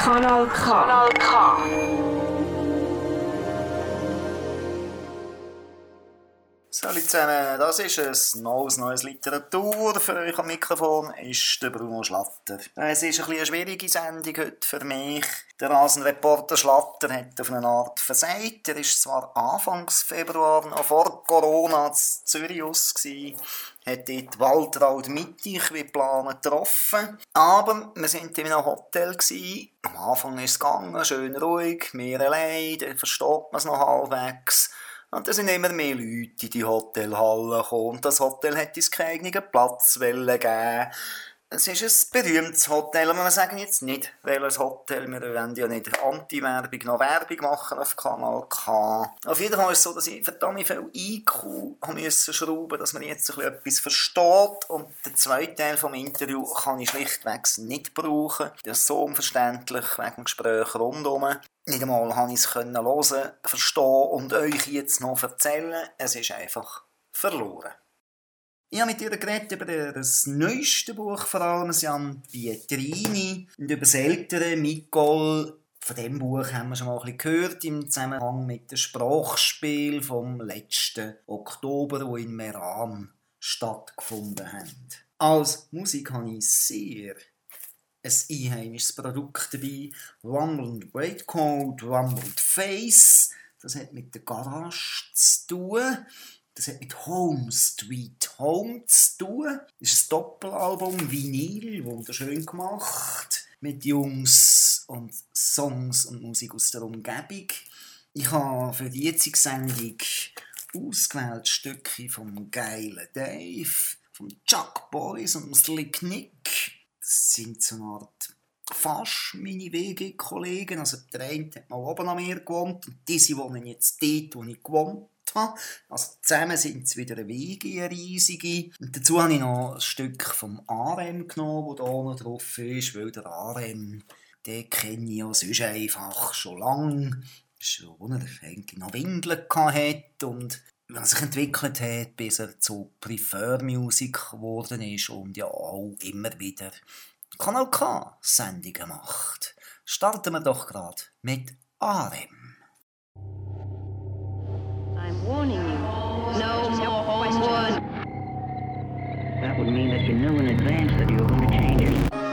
Kanal K. Kanal K. Hallo zusammen, das ist ein neues, neues Literatur. Für euch am Mikrofon ist der Bruno Schlatter. Es ist ein eine schwierige Sendung heute für mich. Der Rasenreporter Schlatter hat auf eine Art versagt. Er war zwar Anfangs Februar, noch vor Corona, in Zürich aus, hat dort Waltraud Mittich wie geplant getroffen. Aber wir waren in einem Hotel. Am Anfang ist es gegangen, schön ruhig, mehr allein, dann versteht man es noch halbwegs. Und da sind immer mehr Leute in die Hotelhalle gekommen. Und das Hotel hätte uns keinen eigenen Platz geben es ist ein berühmtes Hotel, aber wir sagen jetzt nicht, welches Hotel. Wir wollen ja nicht Anti-Werbung noch Werbung machen auf Kanal K. Auf jeden Fall ist es so, dass ich verdammt viel IQ müssen schrauben dass man jetzt ein etwas versteht. Und den zweiten Teil des Interviews kann ich schlichtweg nicht brauchen. Das ist so unverständlich wegen dem Gespräch rundherum. Nicht einmal konnte ich es hören, verstehen und euch jetzt noch erzählen. Es ist einfach verloren. Ich habe mit ihr geredet über das neueste Buch, vor allem Jan Pietrini, und über das ältere Nicole. Von dem Buch haben wir schon mal ein bisschen gehört im Zusammenhang mit dem Sprachspiel vom letzten Oktober, wo in Meran stattgefunden hat. Als Musik habe ich sehr ein einheimisches Produkt dabei. Rumbled Breakcode, Rumbled Face. Das hat mit der Garage zu tun. Das hat mit Home Street Home zu tun. Das ist ein Doppelalbum, Vinyl, wunderschön gemacht. Mit Jungs und Songs und Musik aus der Umgebung. Ich habe für die jetzige Sendung ausgewählt Stücke vom geilen Dave, vom Chuck Boys und dem Slick Nick das sind so eine Art fast meine WG-Kollegen. Also der eine hat mal oben an mir gewohnt und diese wohnen jetzt dort, wo ich gewohnt habe. Also zusammen sind es wieder eine WG, eine riesige. Und dazu habe ich noch ein Stück vom ARM genommen, das hier noch drauf ist, weil der ARM, den kenne ich ja sonst einfach schon lange. Schon, er eigentlich noch Windeln hatte und er sich entwickelt hat, bis er zu Prefer Music geworden ist und ja auch immer wieder Kanal K Sendungen macht. Starten wir doch gerade mit Arem. I'm warning you. No more homewood. That would mean that you knew in advance that you were going to change it.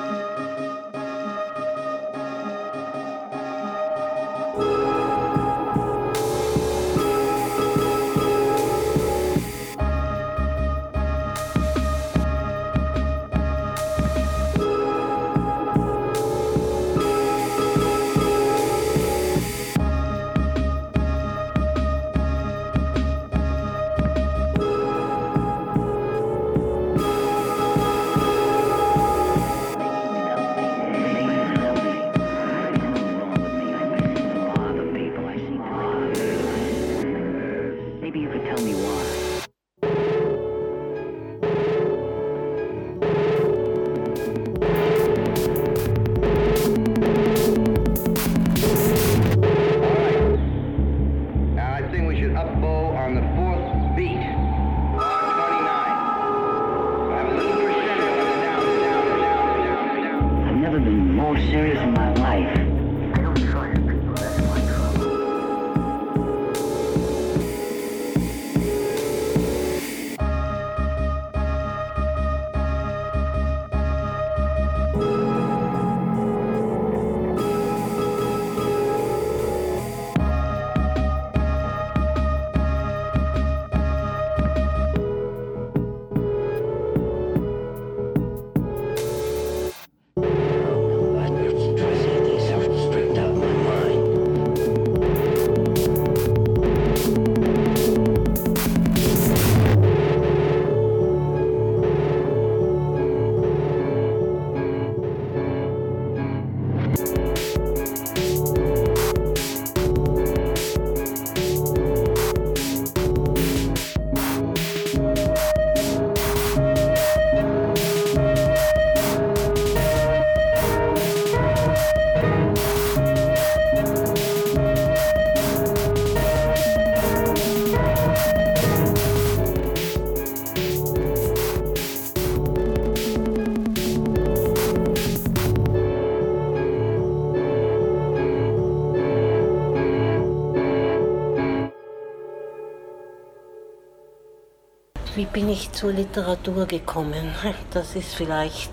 Bin ich zur Literatur gekommen? Das ist vielleicht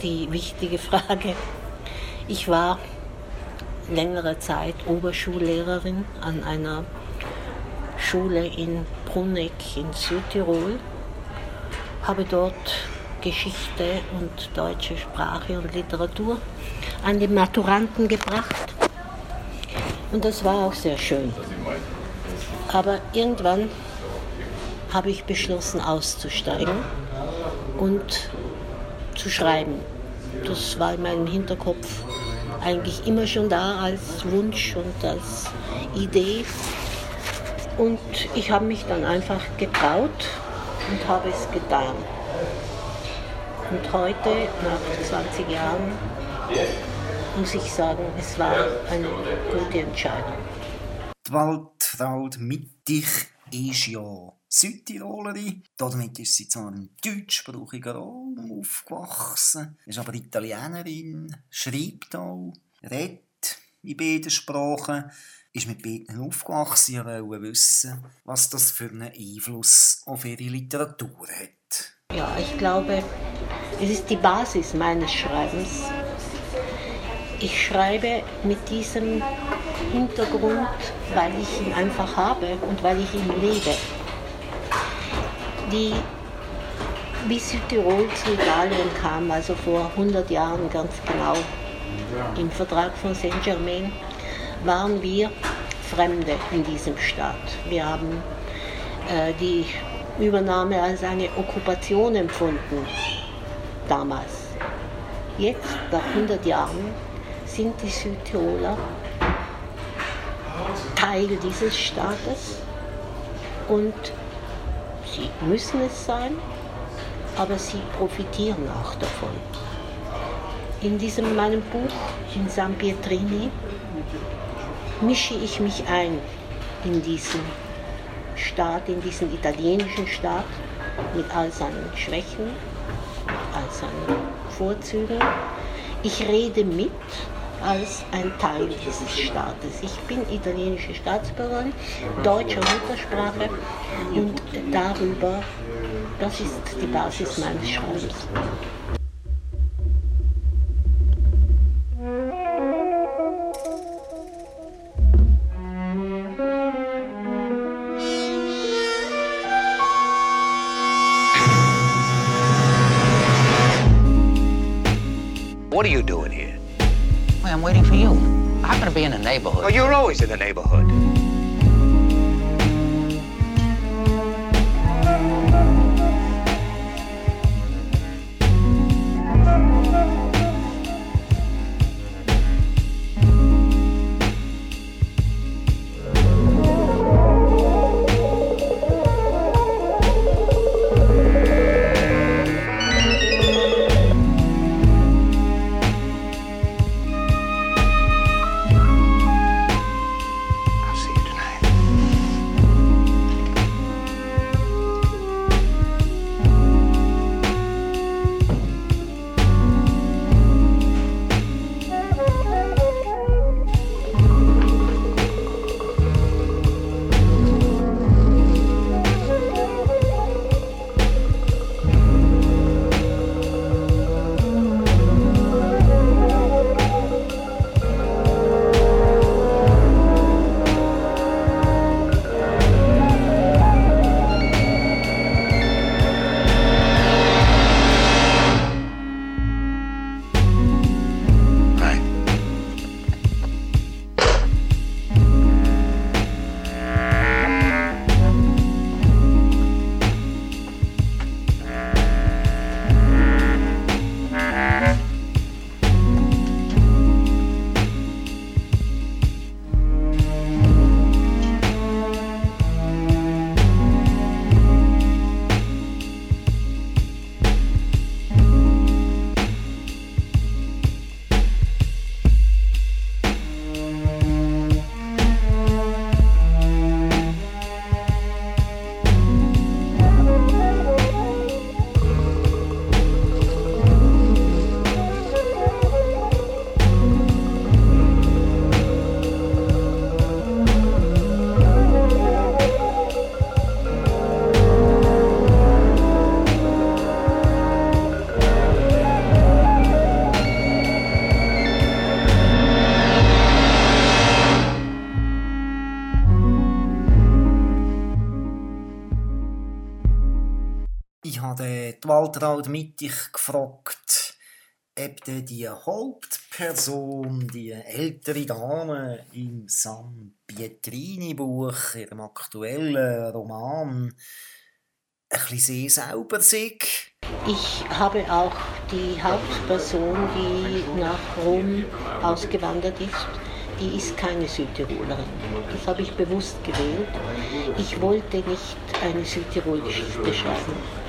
die wichtige Frage. Ich war längere Zeit Oberschullehrerin an einer Schule in Bruneck in Südtirol, habe dort Geschichte und deutsche Sprache und Literatur an die Maturanten gebracht. Und das war auch sehr schön. Aber irgendwann habe ich beschlossen auszusteigen und zu schreiben. Das war in meinem Hinterkopf eigentlich immer schon da als Wunsch und als Idee. Und ich habe mich dann einfach getraut und habe es getan. Und heute, nach 20 Jahren, muss ich sagen, es war eine gute Entscheidung. Die Waldfrau Mittig ist ja Südtirolerin. Damit ist sie zwar im deutschsprachigen Raum aufgewachsen, ist aber Italienerin, schreibt auch, redet in beiden Sprachen, ist mit beiden aufgewachsen und wollte wissen, was das für einen Einfluss auf ihre Literatur hat. Ja, ich glaube, es ist die Basis meines Schreibens. Ich schreibe mit diesem Hintergrund, weil ich ihn einfach habe und weil ich ihn lebe die wie Südtirol zu Italien kam, also vor 100 Jahren ganz genau, im Vertrag von Saint-Germain, waren wir Fremde in diesem Staat. Wir haben äh, die Übernahme als eine Okkupation empfunden, damals. Jetzt, nach 100 Jahren, sind die Südtiroler Teil dieses Staates und Sie müssen es sein, aber sie profitieren auch davon. In diesem meinem Buch in San Pietrini mische ich mich ein in diesen Staat, in diesen italienischen Staat mit all seinen Schwächen, all seinen Vorzügen. Ich rede mit als ein Teil dieses Staates. Ich bin italienische Staatsbürgerin, deutscher Muttersprache und darüber, das ist die Basis meines Schreibens. What are you doing? I'm waiting for you. I'm gonna be in the neighborhood. Oh, you're always in the neighborhood. Waltraud Mittig gefragt, ob die Hauptperson, die ältere Dame im San Pietrini-Buch, ihrem aktuellen Roman, ein bisschen sehr sauber sei. Ich habe auch die Hauptperson, die nach Rom ausgewandert ist, die ist keine Südtirolerin. Das habe ich bewusst gewählt. Ich wollte nicht eine Südtirol-Geschichte schreiben.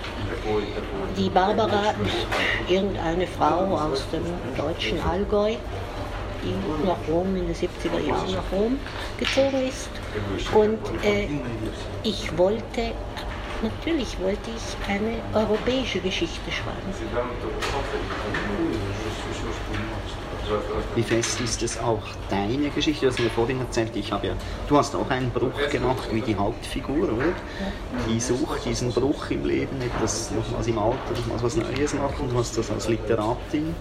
Die Barbara irgendeine Frau aus dem deutschen Allgäu, die nach Rom in den 70er Jahren nach Rom gezogen ist. Und äh, ich wollte natürlich wollte ich eine europäische Geschichte schreiben. Wie fest ist es auch deine Geschichte? Du hast mir vorhin erzählt, ich habe ja, du hast auch einen Bruch gemacht wie die Hauptfigur, oder? Die sucht diesen Bruch im Leben, etwas nochmals im Alter, nochmals was Neues machen. Du hast das als Literatin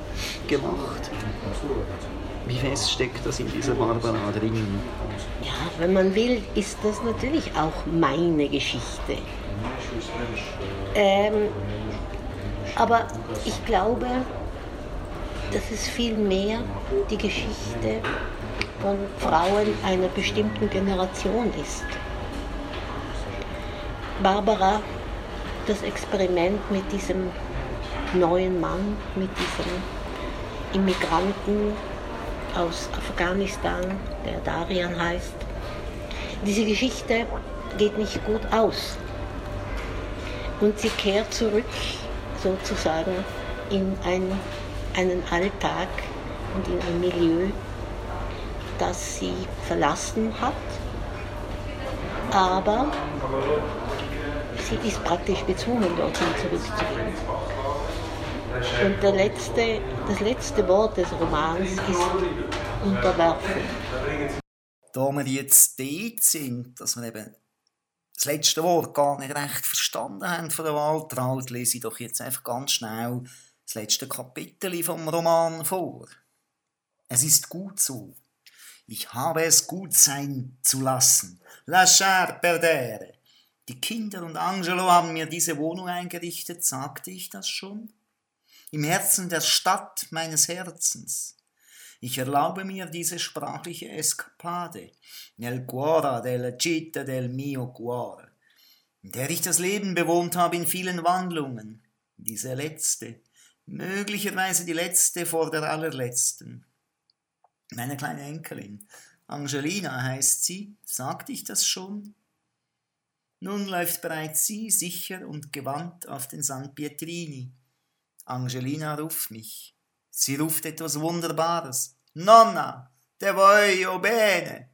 gemacht. Wie fest steckt das in dieser Barbara drin? Ja, wenn man will, ist das natürlich auch meine Geschichte. Ähm, aber ich glaube, dass es vielmehr die Geschichte von Frauen einer bestimmten Generation ist. Barbara, das Experiment mit diesem neuen Mann, mit diesem Immigranten aus Afghanistan, der Darian heißt, diese Geschichte geht nicht gut aus. Und sie kehrt zurück sozusagen in ein, einen Alltag und in ein Milieu, das sie verlassen hat. Aber sie ist praktisch gezwungen, dorthin zurückzugehen. Und der letzte, das letzte Wort des Romans ist Unterwerfung. Da wir jetzt dort sind, dass wir eben das letzte Wort gar nicht recht verstanden haben von der Waltraud, lese ich doch jetzt einfach ganz schnell das letzte Kapitel vom Roman vor. Es ist gut so. Ich habe es gut sein zu lassen. Lasciar perdere. Die Kinder und Angelo haben mir diese Wohnung eingerichtet, sagte ich das schon? Im Herzen der Stadt meines Herzens. Ich erlaube mir diese sprachliche Eskapade, nel cuore della città del mio cuore, in der ich das Leben bewohnt habe in vielen Wandlungen, diese letzte, möglicherweise die letzte vor der allerletzten. Meine kleine Enkelin, Angelina heißt sie, sagte ich das schon? Nun läuft bereits sie sicher und gewandt auf den San Pietrini. Angelina ruft mich. Sie ruft etwas Wunderbares. Nonna, te voglio bene.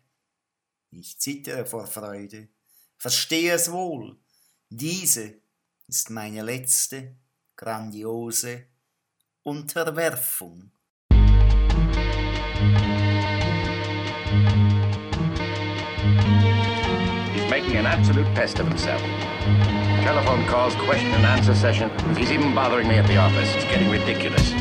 Ich zittere vor Freude, verstehe es wohl. Diese ist meine letzte grandiose Unterwerfung. He's making an absolute pest of himself. Telephone calls, question and answer session. He's even bothering me at the office. It's getting ridiculous.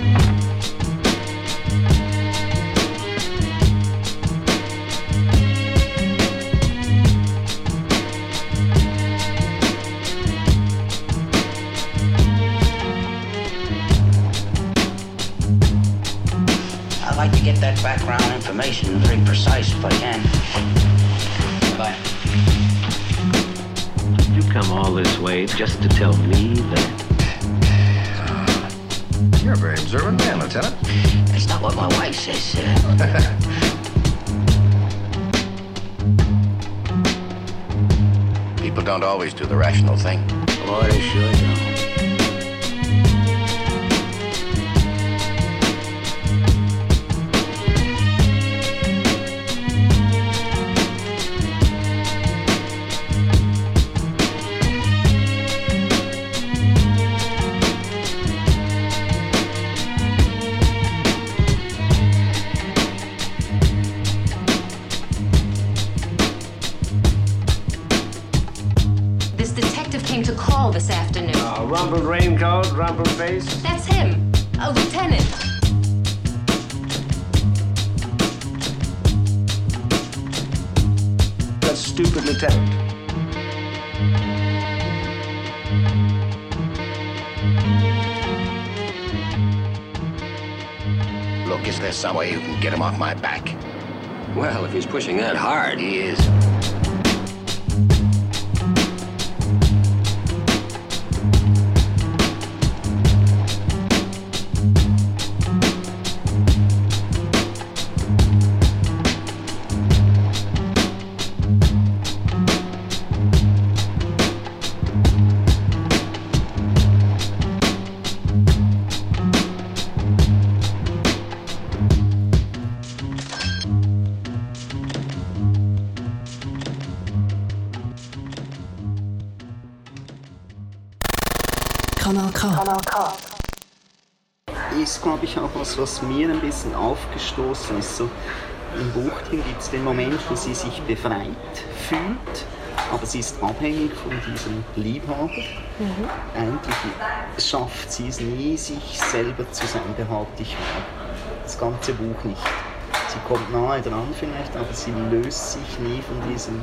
Like to get that background information very precise if I can. Bye. You come all this way just to tell me that You're a very observant man, Lieutenant. That's not what my wife says, sir. People don't always do the rational thing. boy, they sure don't. Pushing that hard, He is. Was, mir ein bisschen aufgestoßen ist. So, Im Buch gibt es den Moment, wo sie sich befreit fühlt, aber sie ist abhängig von diesem Liebhaber. Eigentlich schafft sie es nie, sich selber zu sein, behaupte ich mal. Das ganze Buch nicht. Sie kommt nahe dran vielleicht, aber sie löst sich nie von diesem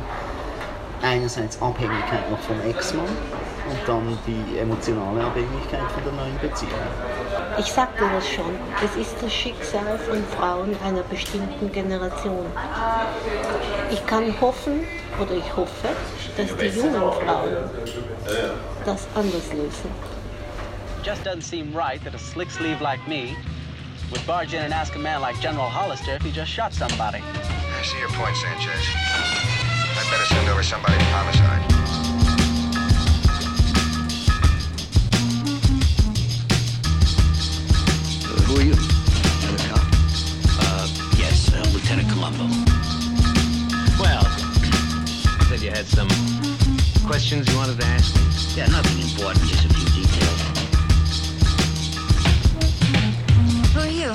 einerseits Abhängigkeit noch vom Ex-Mann und dann die emotionale Abhängigkeit von der neuen Beziehung. Ich sagte das schon, es ist das Schicksal von Frauen einer bestimmten Generation. Ich kann hoffen, oder ich hoffe, dass die jungen Frauen das anders lösen. Just doesn't seem right that a slick sleeve like me would barge in and ask a man like General Hollister if he just shot somebody. I see your point, Sanchez. I'd better send over somebody to homicide. Colombo. Well, said you had some questions you wanted to ask me. Yeah, nothing important, just a few details. Who are you?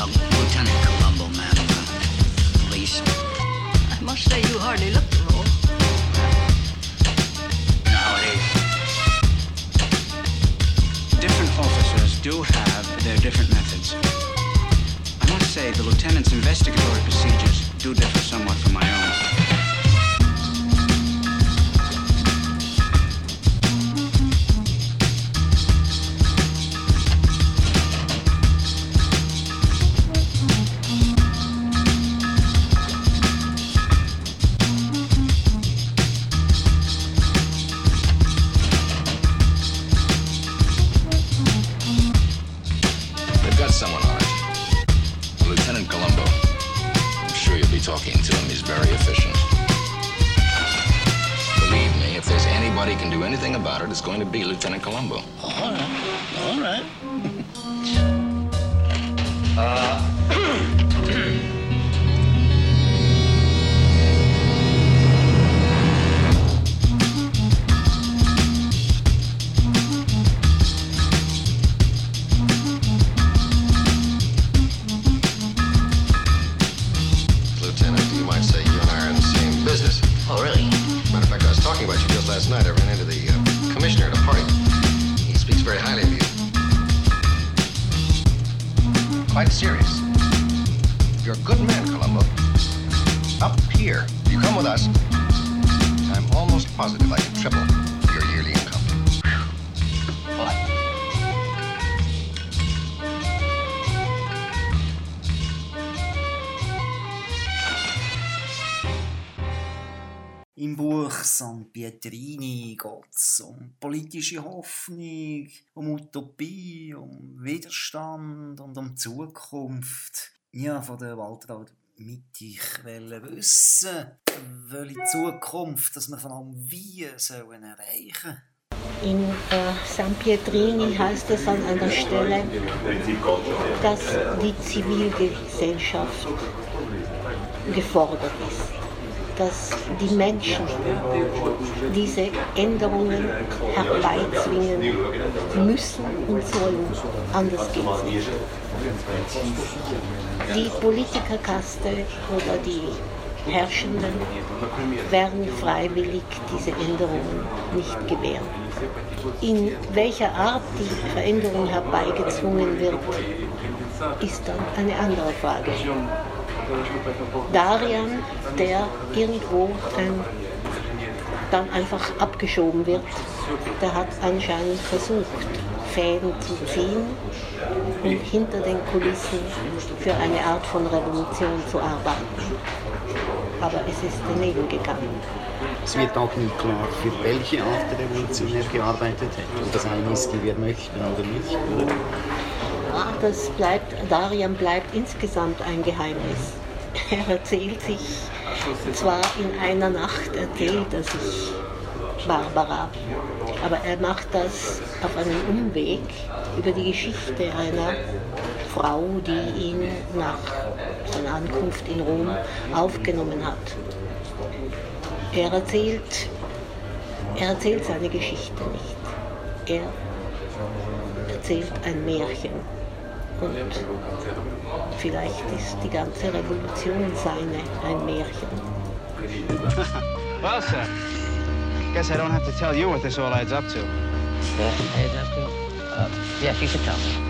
Um, Lieutenant Colombo, ma'am. Uh, police. I must say you hardly look the role. Nowadays. Different officers do have their different methods. Say the lieutenant's investigatory procedures do differ somewhat from my own. Talking to him. He's very efficient. Believe me, if there's anybody can do anything about it, it's going to be Lieutenant Colombo. All right, all right. Uh, Lieutenant, Quite serious. You're a good man, Columbo. Up here, you come with us, I'm almost positive I San Pietrini geht es um politische Hoffnung, um Utopie, um Widerstand und um Zukunft. Ja, von der Waltraud mit ich wissen, welche Zukunft, dass wir von allem wie sollen erreichen In äh, San Pietrini heißt es an einer Stelle, dass die Zivilgesellschaft gefordert ist, dass die Menschen diese Änderungen herbeizwingen müssen und sollen. Anders geht es nicht. Die Politikerkaste oder die Herrschenden werden freiwillig diese Änderungen nicht gewähren. In welcher Art die Veränderung herbeigezwungen wird, ist dann eine andere Frage. Darian, der irgendwo ein, dann einfach abgeschoben wird, der hat anscheinend versucht, Fäden zu ziehen und hinter den Kulissen für eine Art von Revolution zu arbeiten. Aber es ist daneben gegangen. Es wird auch nie klar, für welche Art der Revolution er gearbeitet hat. Ob das eine ist, die wir möchten oder nicht. Oder? Das bleibt, Darian bleibt insgesamt ein Geheimnis. Er erzählt sich zwar in einer Nacht, erzählt er sich Barbara, aber er macht das auf einem Umweg über die Geschichte einer Frau, die ihn nach seiner Ankunft in Rom aufgenommen hat. Er erzählt, er erzählt seine Geschichte nicht. Er erzählt ein Märchen. Und vielleicht ist die ganze Revolution seine ein Märchen. well, sir. Guess I don't have to tell you what this all adds up to. Yeah, adds up to? Uh, yes, you should tell me.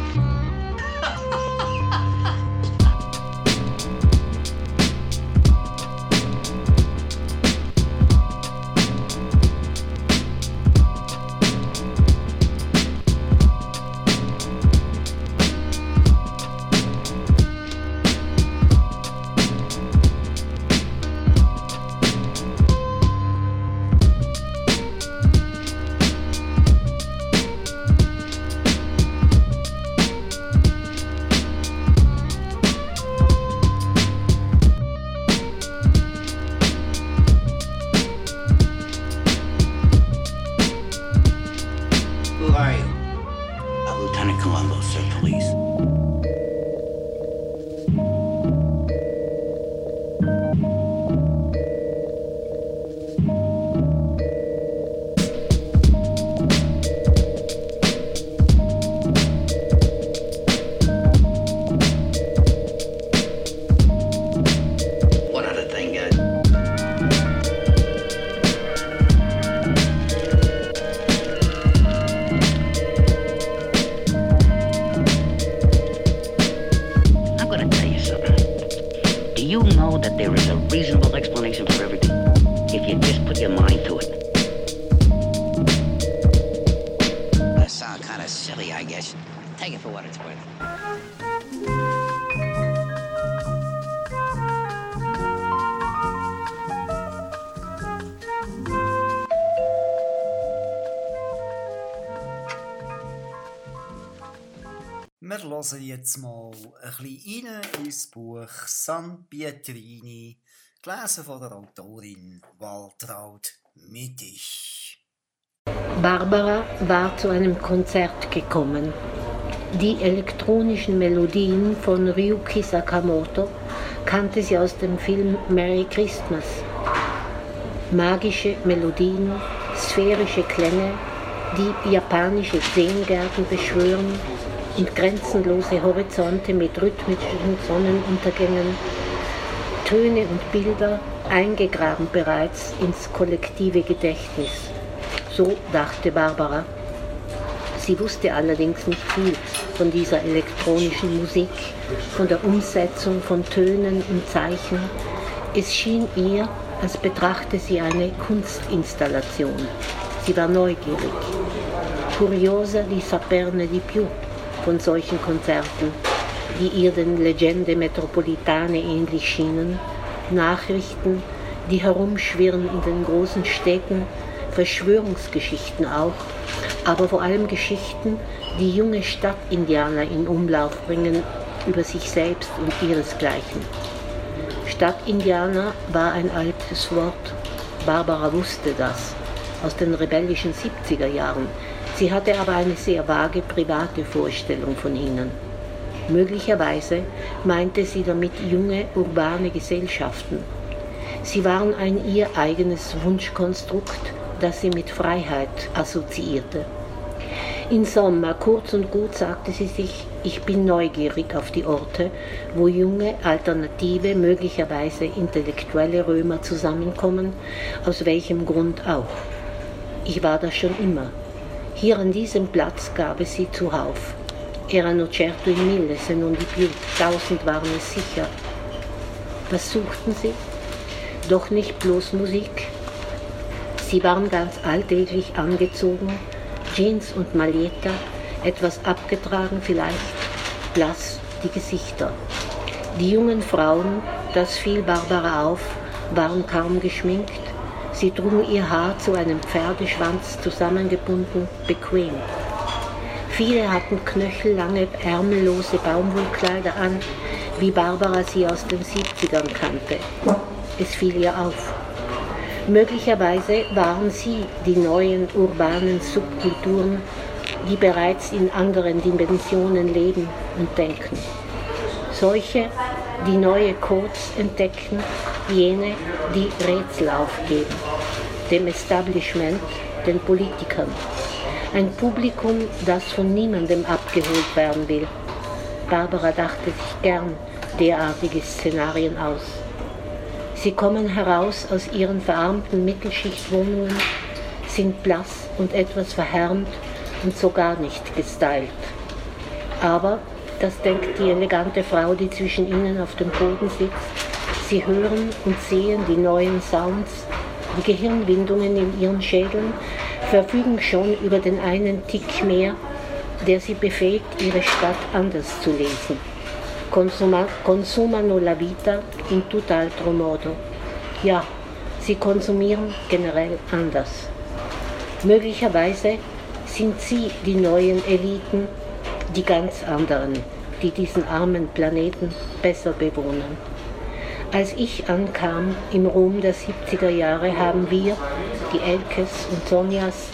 Ein bisschen rein ins Buch San Pietrini, gelesen von der Autorin Waltraud Mittig. Barbara war zu einem Konzert gekommen. Die elektronischen Melodien von Ryuki Sakamoto kannte sie aus dem Film Merry Christmas. Magische Melodien, sphärische Klänge, die japanische Zeengärten beschwören und grenzenlose Horizonte mit rhythmischen Sonnenuntergängen, Töne und Bilder eingegraben bereits ins kollektive Gedächtnis. So dachte Barbara. Sie wusste allerdings nicht viel von dieser elektronischen Musik, von der Umsetzung von Tönen und Zeichen. Es schien ihr, als betrachte sie eine Kunstinstallation. Sie war neugierig. Curiosa di saperne di più von solchen Konzerten, die ihr den Legende Metropolitane ähnlich schienen, Nachrichten, die herumschwirren in den großen Städten, Verschwörungsgeschichten auch, aber vor allem Geschichten, die junge Stadtindianer in Umlauf bringen über sich selbst und ihresgleichen. Stadtindianer war ein altes Wort. Barbara wusste das aus den rebellischen 70er Jahren. Sie hatte aber eine sehr vage private Vorstellung von ihnen. Möglicherweise meinte sie damit junge urbane Gesellschaften. Sie waren ein ihr eigenes Wunschkonstrukt, das sie mit Freiheit assoziierte. In Sommer, kurz und gut, sagte sie sich, ich bin neugierig auf die Orte, wo junge, alternative, möglicherweise intellektuelle Römer zusammenkommen, aus welchem Grund auch. Ich war das schon immer. Hier an diesem Platz gab es sie zuhauf. Erano certo in mille, se non di più, tausend waren es sicher. Was suchten sie? Doch nicht bloß Musik. Sie waren ganz alltäglich angezogen, Jeans und Maleta, etwas abgetragen vielleicht, blass die Gesichter. Die jungen Frauen, das fiel Barbara auf, waren kaum geschminkt. Sie trugen ihr Haar zu einem Pferdeschwanz zusammengebunden, bequem. Viele hatten knöchellange, ärmellose Baumwollkleider an, wie Barbara sie aus den 70ern kannte. Es fiel ihr auf. Möglicherweise waren sie die neuen urbanen Subkulturen, die bereits in anderen Dimensionen leben und denken. Solche, die neue Codes entdecken, jene, die Rätsel aufgeben, dem Establishment, den Politikern. Ein Publikum, das von niemandem abgeholt werden will. Barbara dachte sich gern derartige Szenarien aus. Sie kommen heraus aus ihren verarmten Mittelschichtwohnungen, sind blass und etwas verhärmt und sogar nicht gestylt. Aber das denkt die elegante Frau, die zwischen ihnen auf dem Boden sitzt. Sie hören und sehen die neuen Sounds, die Gehirnwindungen in ihren Schädeln, verfügen schon über den einen Tick mehr, der sie befähigt, ihre Stadt anders zu lesen. Consuma, consumano la vita in tutt'altro modo. Ja, sie konsumieren generell anders. Möglicherweise sind sie die neuen Eliten, die ganz anderen, die diesen armen Planeten besser bewohnen. Als ich ankam im Rom der 70er Jahre, haben wir, die Elkes und Sonjas,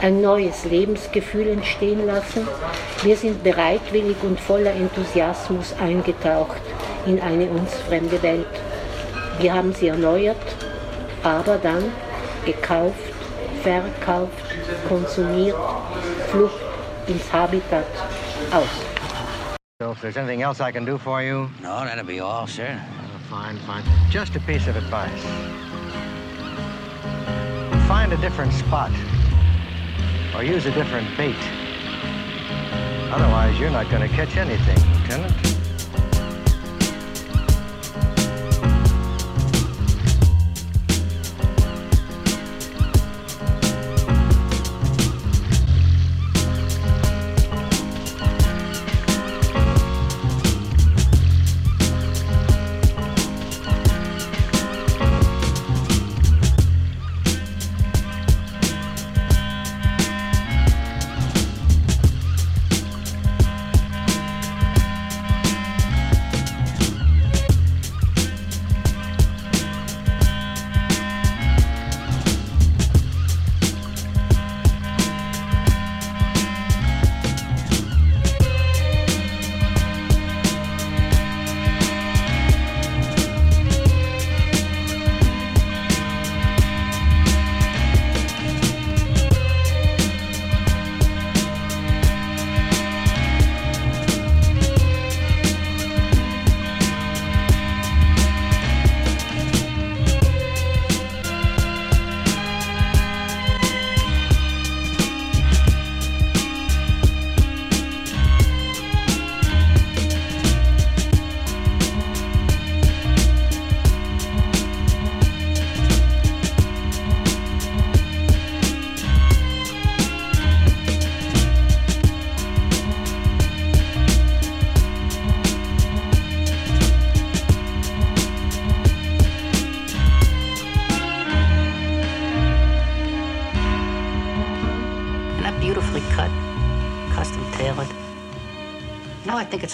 ein neues Lebensgefühl entstehen lassen. Wir sind bereitwillig und voller Enthusiasmus eingetaucht in eine uns fremde Welt. Wir haben sie erneuert, aber dann gekauft, verkauft, konsumiert, Flucht ins Habitat aus. So if there's anything else I can do for you? No, that'll be all, sir. fine, fine. Just a piece of advice. Find a different spot. Or use a different bait. Otherwise, you're not going to catch anything, Lieutenant.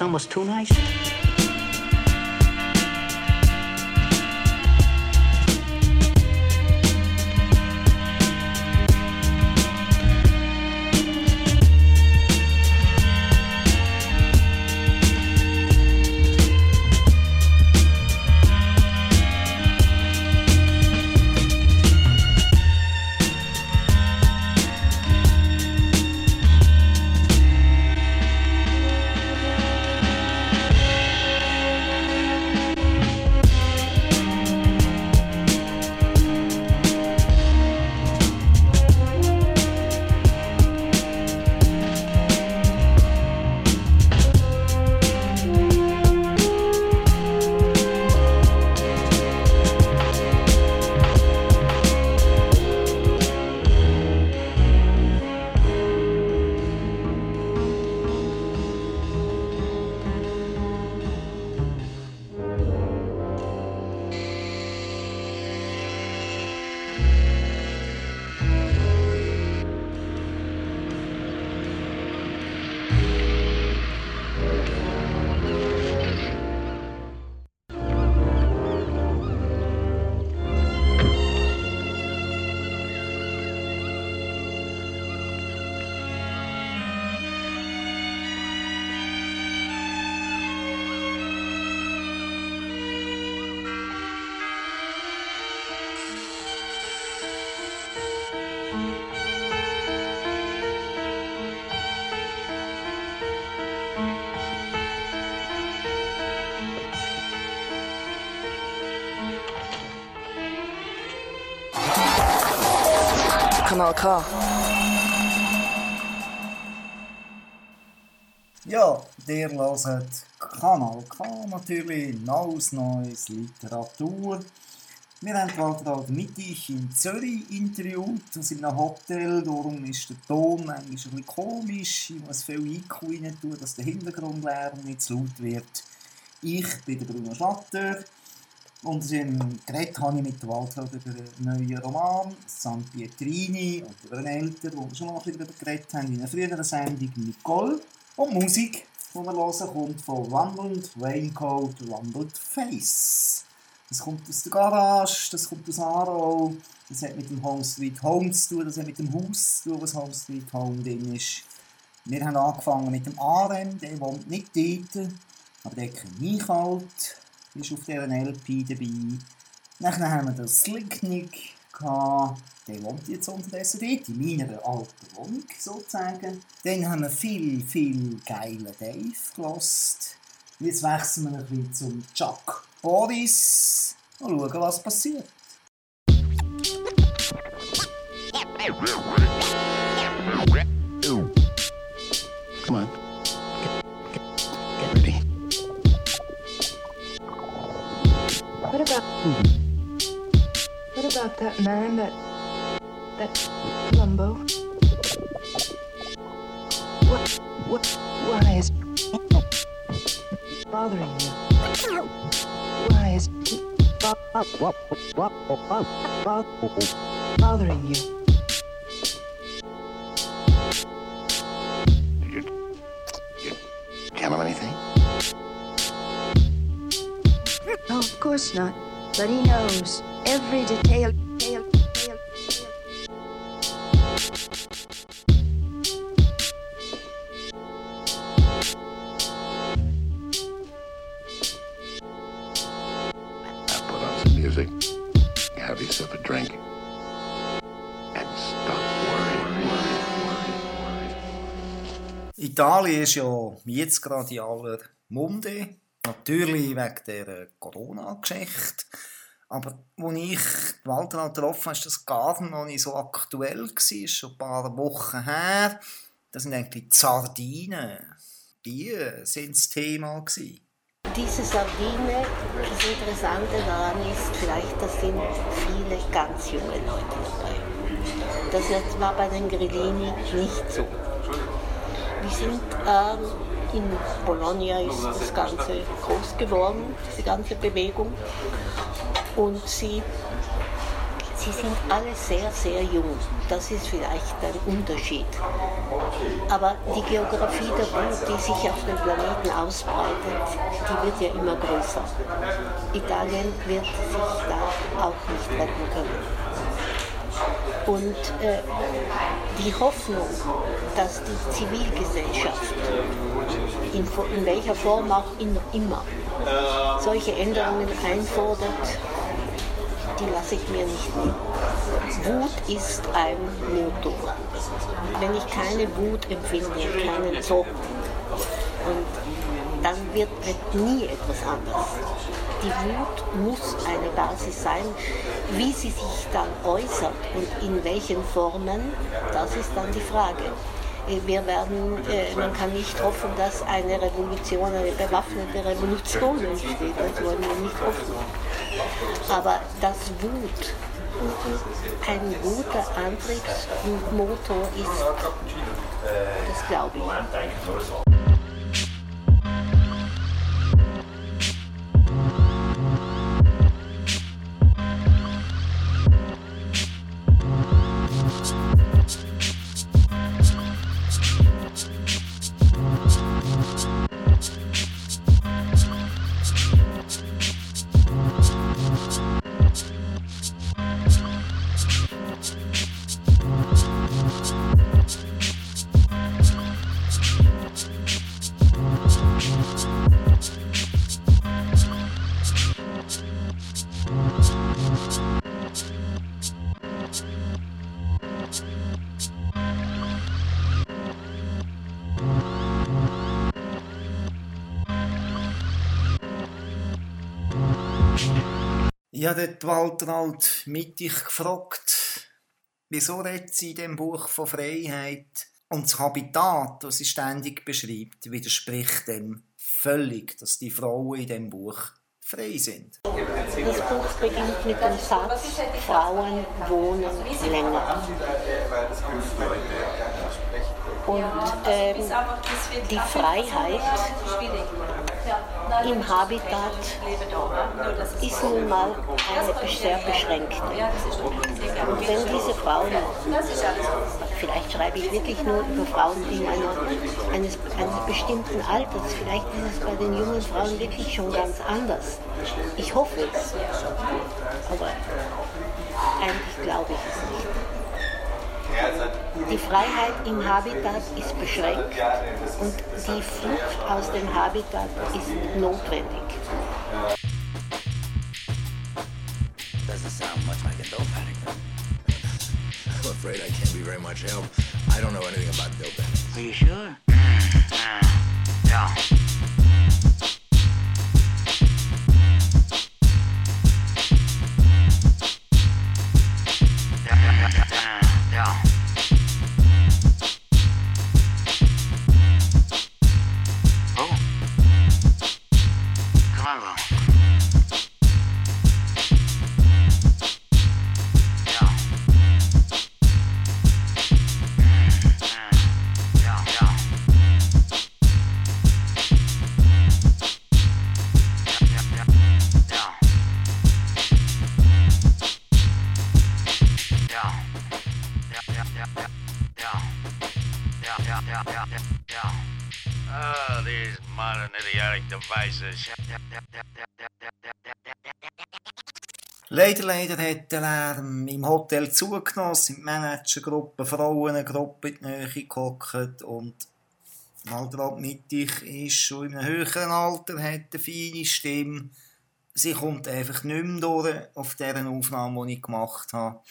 Almost too nice? Kanal K. Ja, der hört Kanal K natürlich, neues neues Literatur. Wir haben Walter Alter Mittig in Zürich interviewt, aus in einem Hotel, darum ist der Ton manchmal ein bisschen komisch, ich muss viel IQ rein tun, dass der Hintergrundlärm nicht zu laut wird. Ich bin der Bruno Schlatter und im Gerät habe ich mit Walter über einen neuen Roman, San Pietrini, und über einen älteren, wo wir schon mal darüber geredet haben, in einer früheren Sendung, Nicole. Und Musik, die wir hören, kommt von Rumbled Raincoat, Rumbled Face. Das kommt aus der Garage, das kommt aus Aarau, das hat mit dem Home Street Home zu tun, das hat mit dem Haus zu tun, was Home Street Home drin ist. Wir haben angefangen mit dem Arem, der wohnt nicht dort, aber der kennt mich halt, ist auf dieser LP dabei. Dann haben wir den Slicknick gehabt, der wohnt jetzt unterdessen dort, in meiner alten Wohnung sozusagen. Dann haben wir viel, viel geile Dave gelost. Jetzt wechseln wir ein bisschen zum Chuck Boris und schauen, was passiert. that Lumbo? What what why is bothering you? Why is he bo- bo- bo- bo- bothering you? Tell him anything? No, of course not. But he knows every detail. detail, detail. Ist ja jetzt gerade in aller Munde. Natürlich wegen der Corona-Geschichte. Aber als ich Walter getroffen habe, war das gar noch nicht so aktuell. gewesen. schon ein paar Wochen her. Das sind eigentlich die Sardinen. Die sind das Thema. Diese Sardine, das Interessante daran ist vielleicht, da sind viele ganz junge Leute dabei. Das war bei den Grillini nicht so. Die sind ähm, in Bologna ist das Ganze groß geworden, diese ganze Bewegung. Und sie, sie sind alle sehr, sehr jung. Das ist vielleicht ein Unterschied. Aber die Geografie der Welt, die sich auf dem Planeten ausbreitet, die wird ja immer größer. Italien wird sich da auch nicht retten können. Und äh, die Hoffnung, dass die Zivilgesellschaft, in, in welcher Form auch immer, solche Änderungen einfordert, die lasse ich mir nicht nehmen. Wut ist ein Motor. Wenn ich keine Wut empfinde, keinen Zorn, und dann wird nie etwas anders. Die Wut muss eine Basis sein. Wie sie sich dann äußert und in welchen Formen, das ist dann die Frage. Wir werden, äh, man kann nicht hoffen, dass eine Revolution, eine bewaffnete Revolution entsteht. Das wollen wir nicht hoffen. Aber dass Wut ein guter Antriebsmotor ist, das glaube ich. Ich habe dort Walter mit dich gefragt, Wieso redet sie in dem Buch von Freiheit? Und das Habitat, das sie ständig beschreibt, widerspricht dem völlig, dass die Frauen in dem Buch frei sind. Das Buch beginnt mit dem Satz, Frauen wohnen länger. Und ähm, die Freiheit im Habitat ist nun mal eine sehr beschränkte. Und wenn diese Frauen, vielleicht schreibe ich wirklich nur über Frauen in einer, eines, eines bestimmten Alters, vielleicht ist es bei den jungen Frauen wirklich schon ganz anders. Ich hoffe es, aber eigentlich glaube ich es nicht. Die Freiheit im Habitat ist beschränkt und die Flucht aus dem Habitat ist notwendig. Doesn't sound much like a dope addict. I'm afraid I can't be very much help. I don't know anything about dope addicts. Are you sure? Uh, yeah. Yeah. Leider, leider hat der Lärm im Hotel zugenommen, sind die Managergruppe, Frauengruppe in die Nähe gehockt und Waldrad Mittig ist schon in einem höheren Alter, hat eine feine Stimme. Sie kommt einfach nicht mehr durch auf dieser Aufnahme, die ich gemacht habe.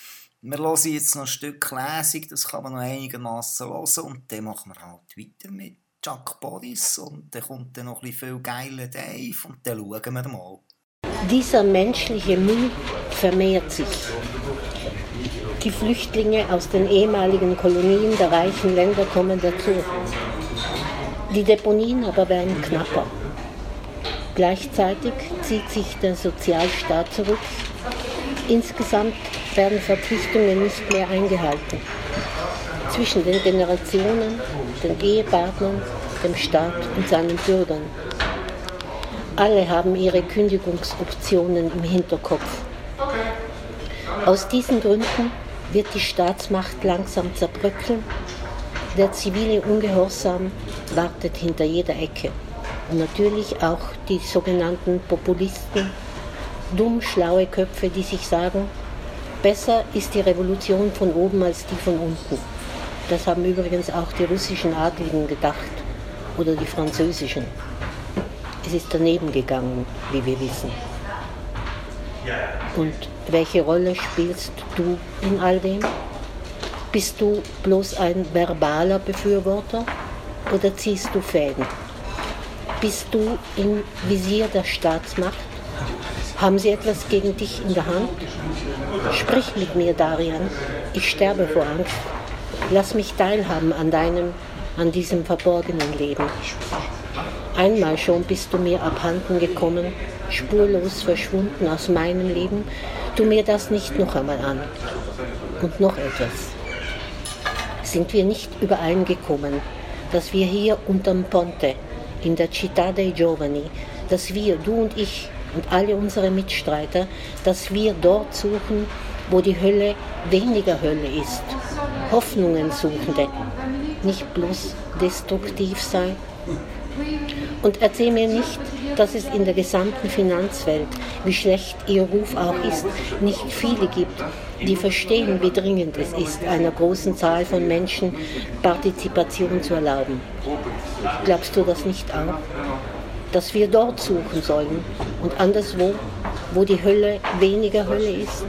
Wir hören jetzt noch ein Stück Lesung, das kann man noch einigermaßen hören und dann machen wir halt weiter mit Chuck Boris und dann kommt dann noch ein bisschen viel geile Dave und dann schauen wir mal. Dieser menschliche Müll vermehrt sich. Die Flüchtlinge aus den ehemaligen Kolonien der reichen Länder kommen dazu. Die Deponien aber werden knapper. Gleichzeitig zieht sich der Sozialstaat zurück. Insgesamt werden Verpflichtungen nicht mehr eingehalten. Zwischen den Generationen, den Ehepartnern, dem Staat und seinen Bürgern. Alle haben ihre Kündigungsoptionen im Hinterkopf. Aus diesen Gründen wird die Staatsmacht langsam zerbröckeln. Der zivile Ungehorsam wartet hinter jeder Ecke. Und natürlich auch die sogenannten Populisten, dumm schlaue Köpfe, die sich sagen, besser ist die Revolution von oben als die von unten. Das haben übrigens auch die russischen Adligen gedacht oder die französischen. Es ist daneben gegangen, wie wir wissen. Und welche Rolle spielst du in all dem? Bist du bloß ein verbaler Befürworter oder ziehst du Fäden? Bist du im Visier der Staatsmacht? Haben sie etwas gegen dich in der Hand? Sprich mit mir, Darian. Ich sterbe vor Angst. Lass mich teilhaben an deinem, an diesem verborgenen Leben. Einmal schon bist du mir abhanden gekommen, spurlos verschwunden aus meinem Leben. Tu mir das nicht noch einmal an. Und noch etwas. Sind wir nicht übereingekommen, dass wir hier unterm Ponte, in der Città dei Giovani, dass wir, du und ich und alle unsere Mitstreiter, dass wir dort suchen, wo die Hölle weniger Hölle ist. Hoffnungen suchende, nicht bloß destruktiv sei. Und erzähl mir nicht, dass es in der gesamten Finanzwelt, wie schlecht ihr Ruf auch ist, nicht viele gibt, die verstehen, wie dringend es ist, einer großen Zahl von Menschen Partizipation zu erlauben. Glaubst du das nicht auch? Dass wir dort suchen sollen und anderswo, wo die Hölle weniger Hölle ist?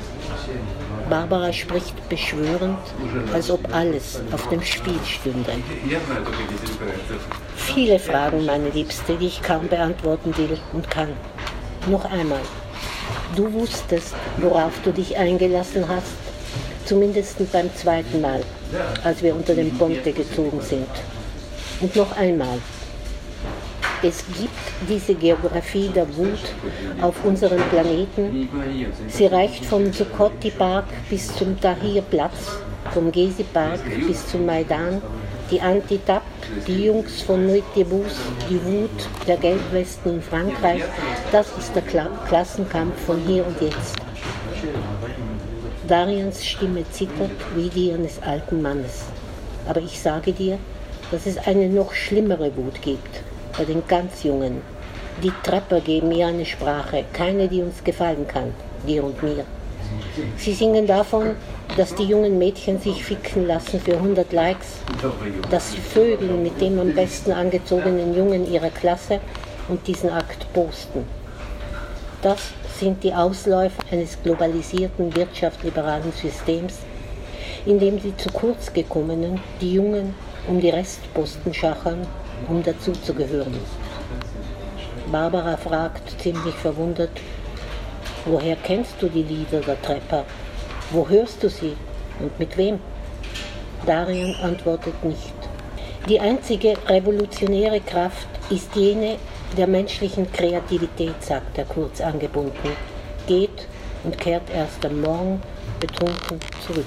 Barbara spricht beschwörend, als ob alles auf dem Spiel stünde. Viele Fragen, meine Liebste, die ich kaum beantworten will und kann. Noch einmal. Du wusstest, worauf du dich eingelassen hast. Zumindest beim zweiten Mal, als wir unter den Ponte gezogen sind. Und noch einmal. Es gibt diese Geografie der Wut auf unserem Planeten. Sie reicht vom Zuccotti Park bis zum Tahir Platz, vom Gezi Park bis zum Maidan, die Anti-TAP, die Jungs von Nuitibus, die Wut der Gelbwesten in Frankreich. Das ist der Kla Klassenkampf von hier und jetzt. Darians Stimme zittert wie die eines alten Mannes. Aber ich sage dir, dass es eine noch schlimmere Wut gibt, bei den ganz Jungen. Die Trapper geben mir eine Sprache, keine, die uns gefallen kann, dir und mir. Sie singen davon, dass die jungen Mädchen sich ficken lassen für 100 Likes, dass sie vögeln mit dem am besten angezogenen Jungen ihrer Klasse und diesen Akt posten. Das sind die Ausläufer eines globalisierten wirtschaftsliberalen Systems, in dem die zu kurz gekommenen, die Jungen, um die Restposten schachern, um dazuzugehören. Barbara fragt, ziemlich verwundert, woher kennst du die Lieder der Trepper? Wo hörst du sie und mit wem? Darian antwortet nicht. Die einzige revolutionäre Kraft ist jene der menschlichen Kreativität, sagt er kurz angebunden, geht und kehrt erst am Morgen betrunken zurück.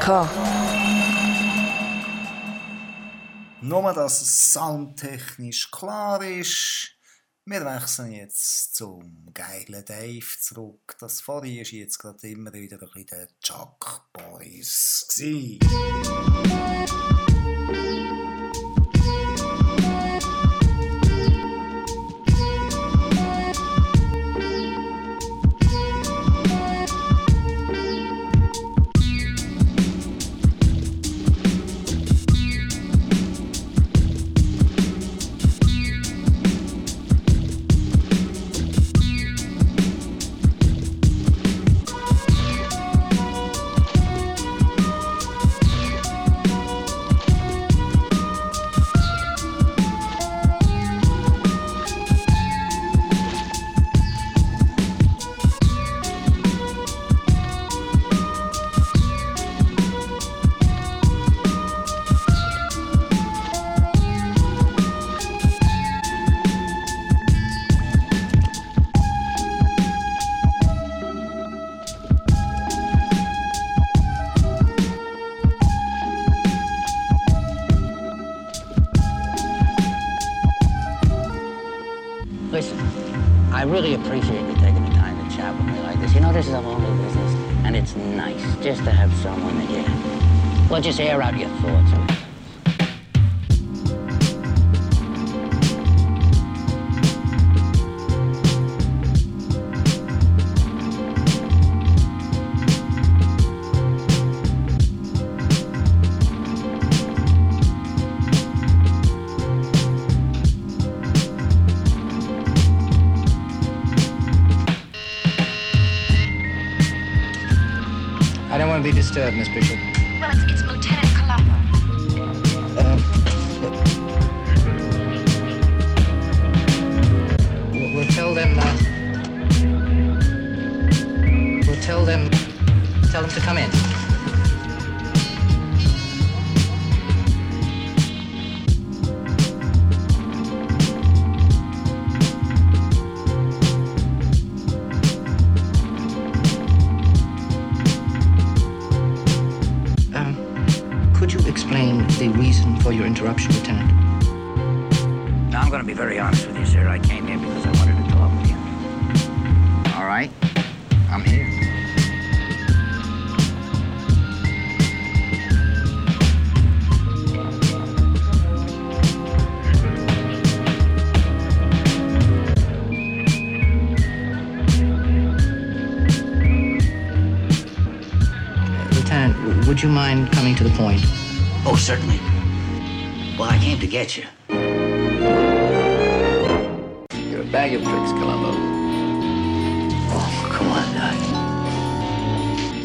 K. Nur, dass es soundtechnisch klar ist. Wir wechseln jetzt zum geilen Dave zurück. Das vorhin war jetzt gerade immer wieder ein bisschen der Chuck Boys. Gewesen. Really appreciate you taking the time to chat with me like this. You know, this is a lonely business, and it's nice just to have someone that you, well, just air out your thoughts. Want to would you mind coming to the point? Oh, certainly. Well, I came to get you. You're a bag of tricks, Columbo. Oh, come on, Doc.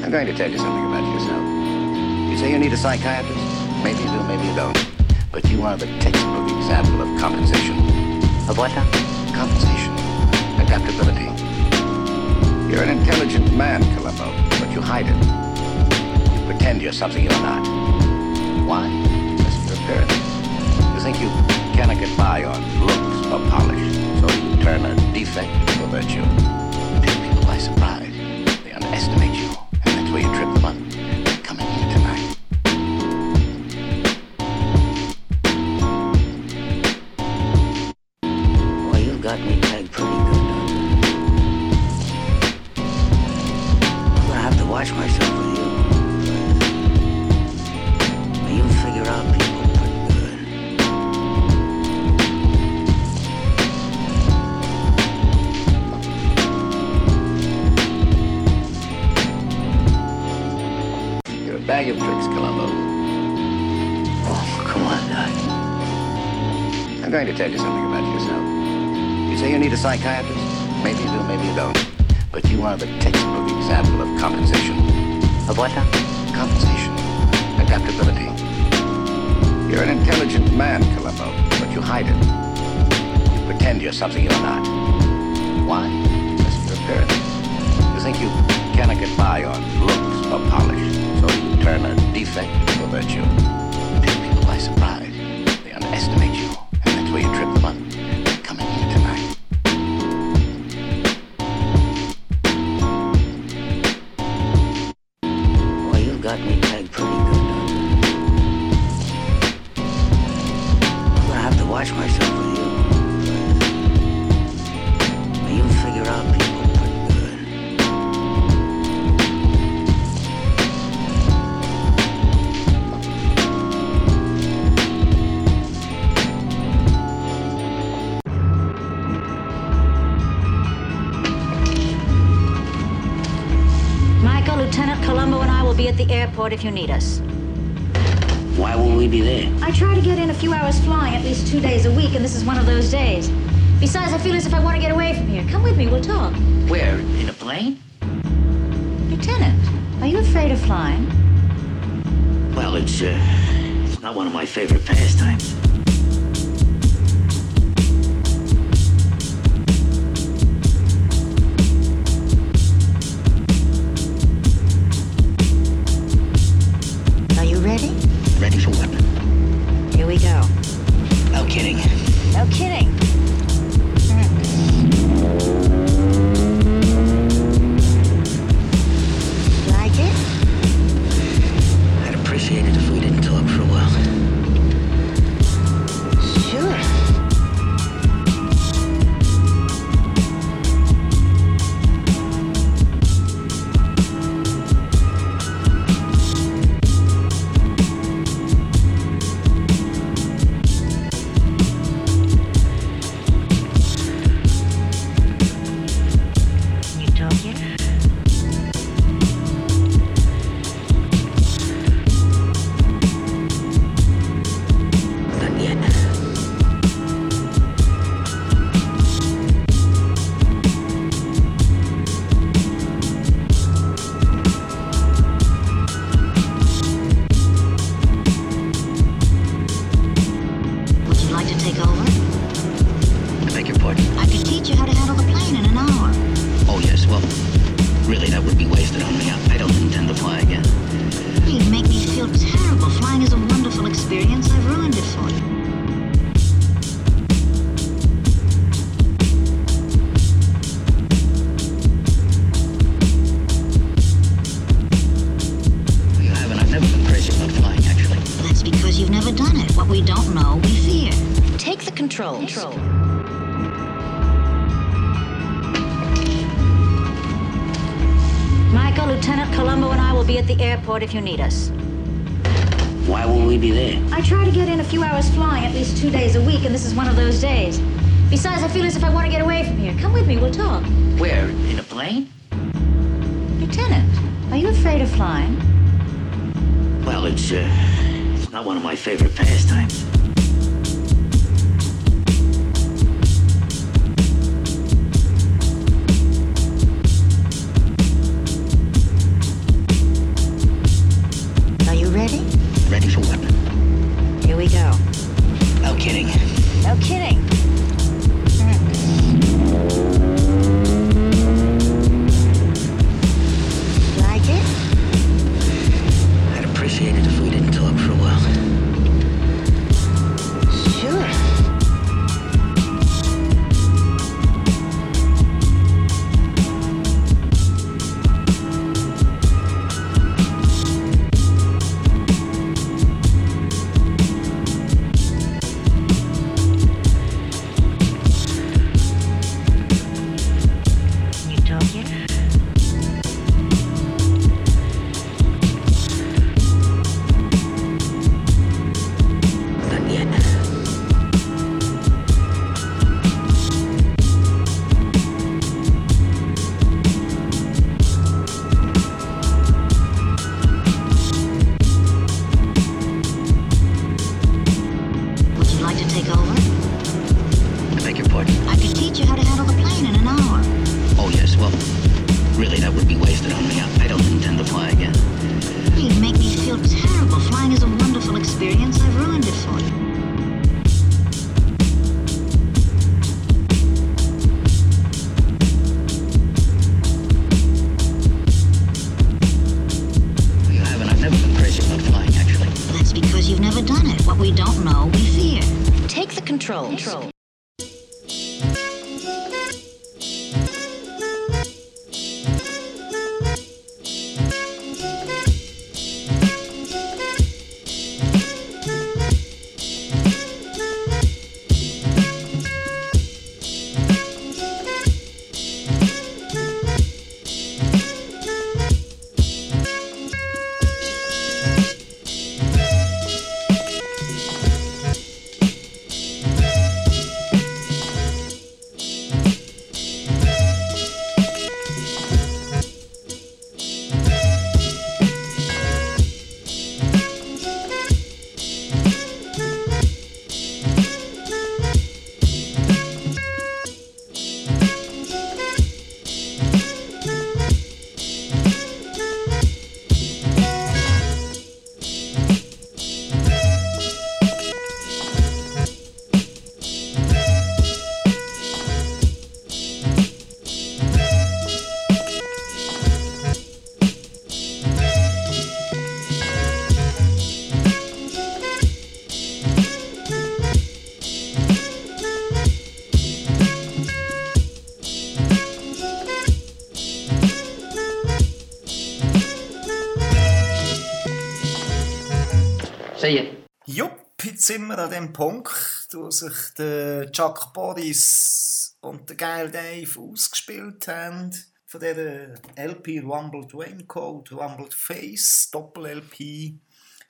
I'm going to tell you something about yourself. You say you need a psychiatrist? Maybe you do, maybe you don't. But you are the textbook example of compensation. Of what, Doc? Compensation. Adaptability. You're an intelligent man, Columbo, but you hide it. Pretend you're something you're not. Why? Of your appearance. You think you cannot get by on looks or polish, so you turn a defect into a virtue. Tell you something about yourself. You say you need a psychiatrist? Maybe you do, maybe you don't. But you are the textbook example of compensation. Of what? Compensation. Adaptability. You're an intelligent man, Columbo, but you hide it. You pretend you're something you're not. Why? Because of your appearance. You think you cannot get by on looks or polish, so you turn a defect into a virtue. Take people by surprise. They underestimate you, airport if you need us. Why will we be there? I try to get in a few hours flying at least two days a week, and this is one of those days. Besides, I feel as if I want to get away from here. Come with me, we'll talk. Where? In a plane? Lieutenant, are you afraid of flying? Well, it's, uh, it's not one of my favorite pastimes. Airport if you need us. Why will we be there? I try to get in a few hours flying at least two days a week, and this is one of those days. Besides, I feel as if I want to get away from here. Come with me, we'll talk. Where? In a plane? Lieutenant, are you afraid of flying? Well, it's, uh, it's not one of my favorite pastimes. Beg your pardon? I could teach you how to handle the plane in an hour. Oh, yes, well, really, that would be wasted on me. I, I don't intend to fly again. You make me feel terrible. Flying is a wonderful experience. I've ruined it for you. You haven't. I've never been crazy about flying, actually. That's because you've never done it. What we don't know, we fear. Take the controls. See sind wir an dem Punkt, wo sich der Chuck Boris und der Geil Dave ausgespielt haben. Von dieser LP Rumbled Raincoat, Rumbled Face, Doppel-LP,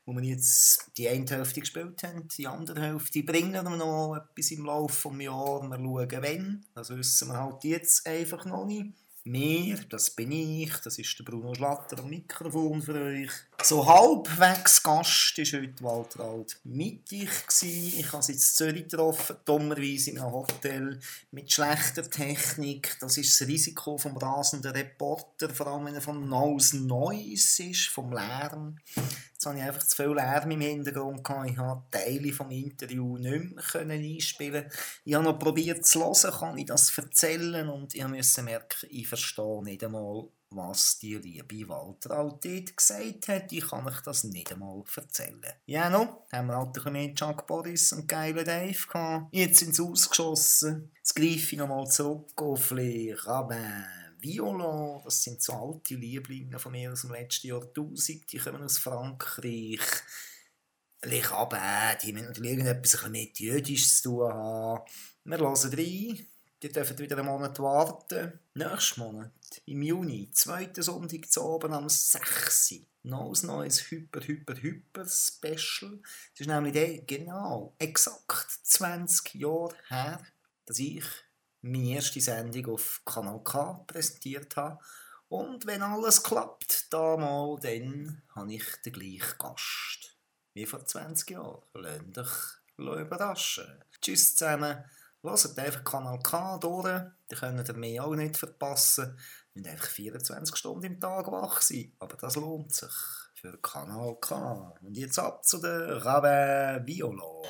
wo wir jetzt die eine Hälfte gespielt haben. Die andere Hälfte bringen wir noch etwas im Laufe des Jahres. Wir schauen, wann. Das wissen wir halt jetzt einfach noch nicht. Wir, das bin ich, das ist der Bruno Schlatter am Mikrofon für euch. So halbwegs Gast war heute Walter Alt mit ich. Habe sie in Zürich getroffen, dummerweise in einem Hotel mit schlechter Technik. Das ist das Risiko vom rasenden Reporter, vor allem wenn er von Nose Noise ist, vom Lärm. Jetzt habe ich einfach zu viel Lärm im Hintergrund gehabt. Ich habe Teile vom Interview nicht mehr einspielen. Ich habe noch probiert zu hören, kann ich das erzählen und ich musste merken, ich verstehe nicht einmal, was die liebe Walter Altit gesagt hat. Ich kann euch das nicht einmal erzählen. Ja, no, haben wir halt ein mehr Chuck Boris und geile Dave gehabt. Jetzt sind sie ausgeschossen. Jetzt greife ich nochmal zurück auf Les Rabbins. Viola, das sind so alte Lieblinge von mir aus dem letzten Jahrtausend, die kommen aus Frankreich. Les Rabbins, die müssen natürlich irgendetwas mit Jüdisch zu tun haben. Wir hören rein. Die dürfen wieder einen Monat warten. Nächsten Monat, im Juni, zweiten Sonntag zu oben am 6. Noch ein neues Hyper, Hyper, Hyper Special. Es ist nämlich der, genau, exakt 20 Jahre her, dass ich meine erste Sendung auf Kanal K präsentiert habe. Und wenn alles klappt, da mal, dann habe ich den gleichen Gast wie vor 20 Jahren. Lasst euch überraschen. Tschüss zusammen. Hört einfach Kanal K durch, dann könnt ihr mich auch nicht verpassen. Ihr müsst einfach 24 Stunden im Tag wach sein, aber das lohnt sich für Kanal K. Und jetzt ab zu der Rabe Viola.